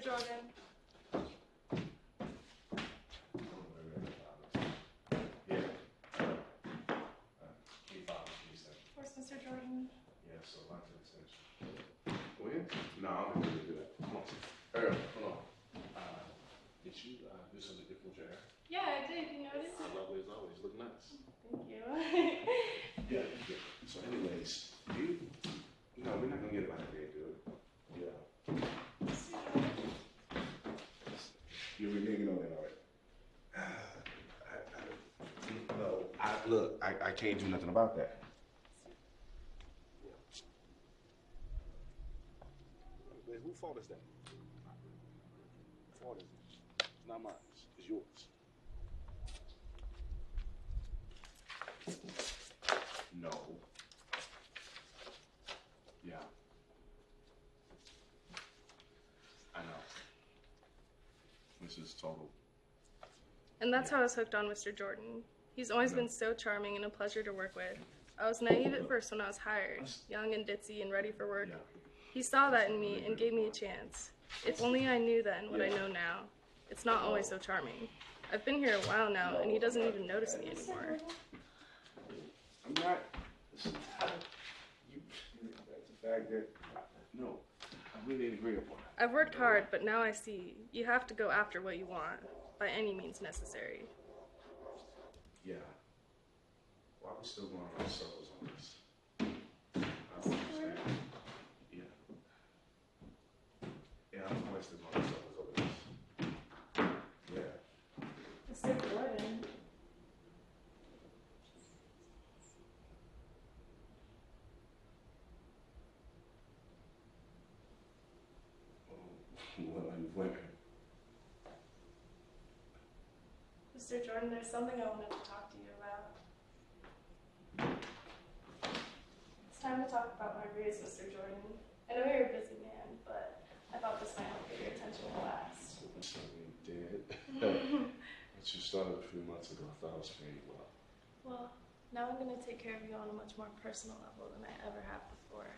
Mr. Jordan. Yeah. Key five, key. Where's Mr. Jordan? Yeah, so line to the section. When? No, I'm not gonna do that. Come on. Earl, hold on. Uh, did you, uh, do something different with your hair? Yeah, I did. You notice? Uh, lovely as always, look nice. Thank you. Yeah, yeah. So anyways, you, no, we're not gonna get about that day, dude. Yeah. You reneging on that already? No, I, look, I, I can't do nothing about that. Who fault is that? Fault is it? It's not mine, it's yours. No. Yeah. I know. This is total. and that's how I was hooked on Mr. Jordan. He's always been so charming and a pleasure to work with. I was naive at first when I was hired, young and ditzy and ready for work. Yeah. He saw that in me and gave me a chance. If only I knew then what I know now. It's not always so charming. I've been here a while now, and he doesn't even notice me anymore. I'm not. You, that's the fact that. No, I really ain't agree upon it. I've worked hard, but now I see you have to go after what you want by any means necessary. Yeah. Why are we still going around circles on this? I don't understand. Yeah. Yeah, I'm always still going around circles over this. Yeah. Mr. Jordan. Well, and women. Mr. Jordan, there's something I wanted to talk to you about. It's time to talk about my raise, Mr. Jordan. I know you're a busy man, but I thought this might help get your attention at last. We did. but you started a few months ago. I thought I was paying you well. Well, now I'm going to take care of you on a much more personal level than I ever have before.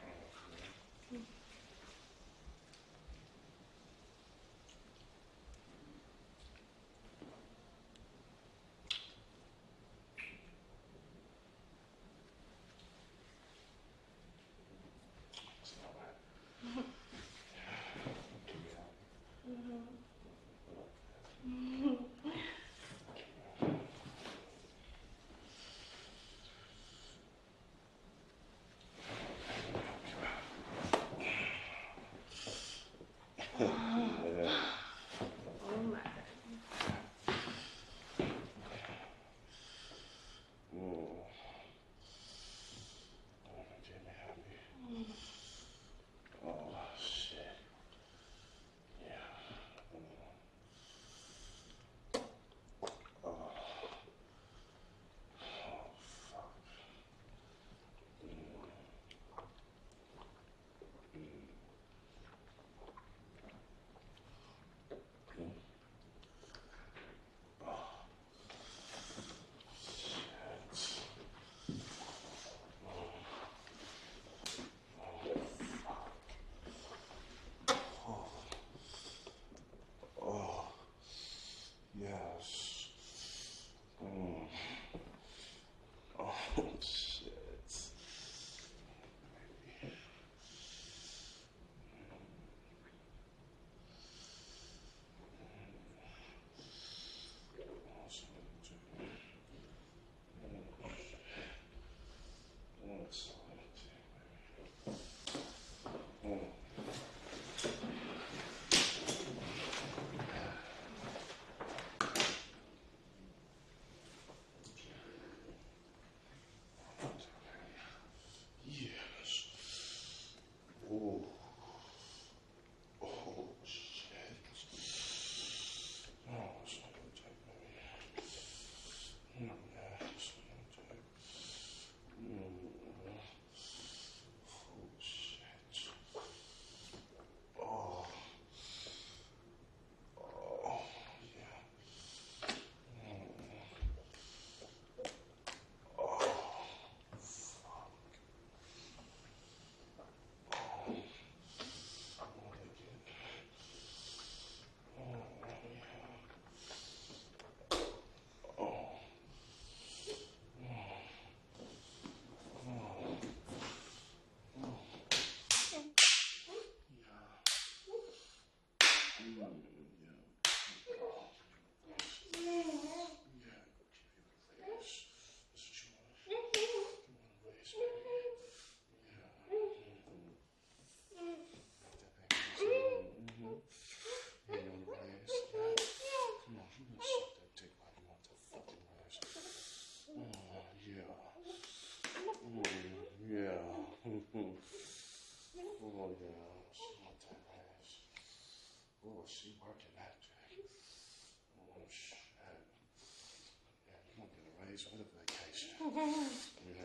Want to get a raise or a vacation.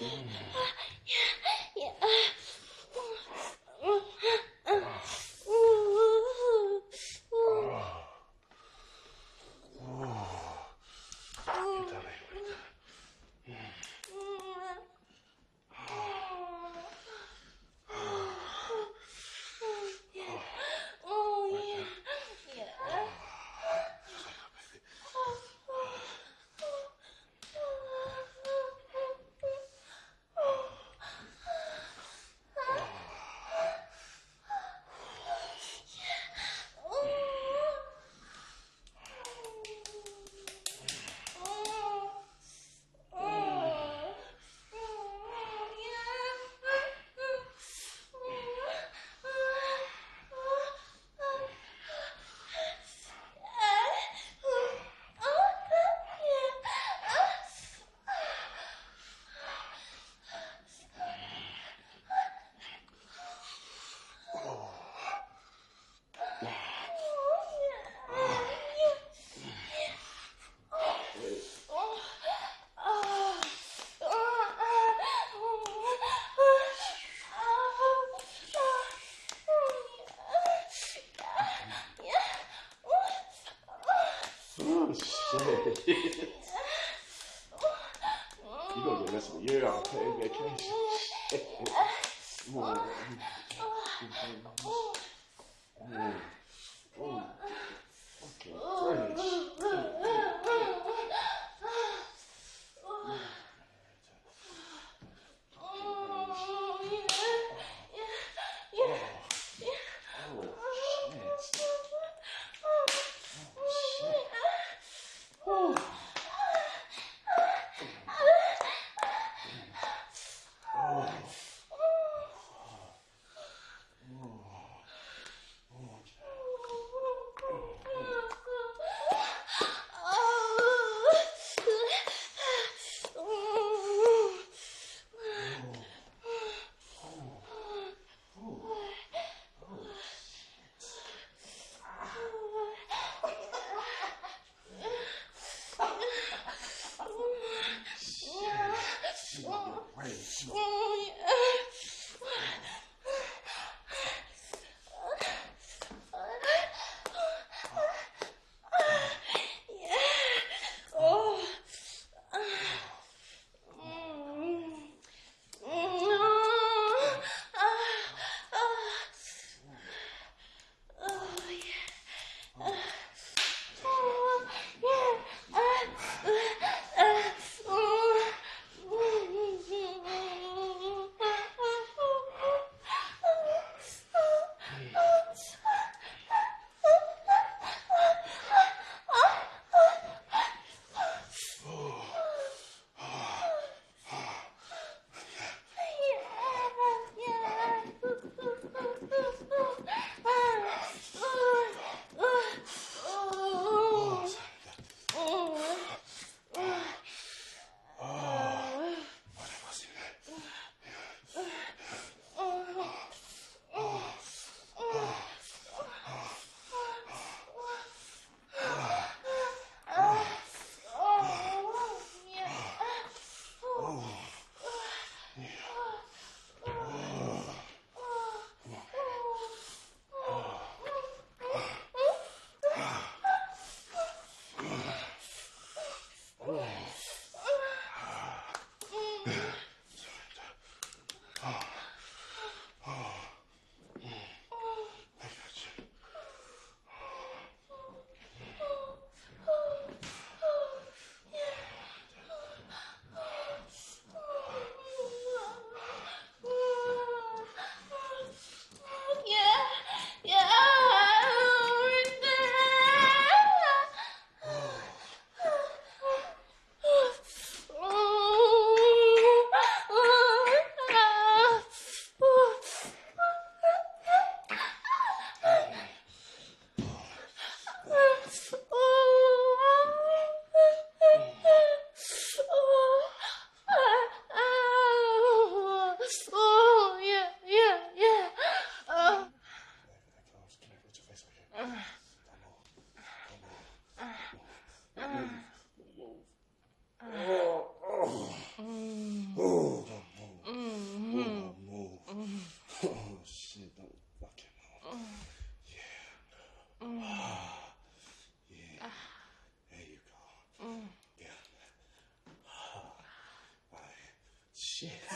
Damn. You gonna get the rest of the year on paid vacation. Mm. Mm. Mm. Okay, fresh.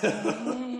mm-hmm.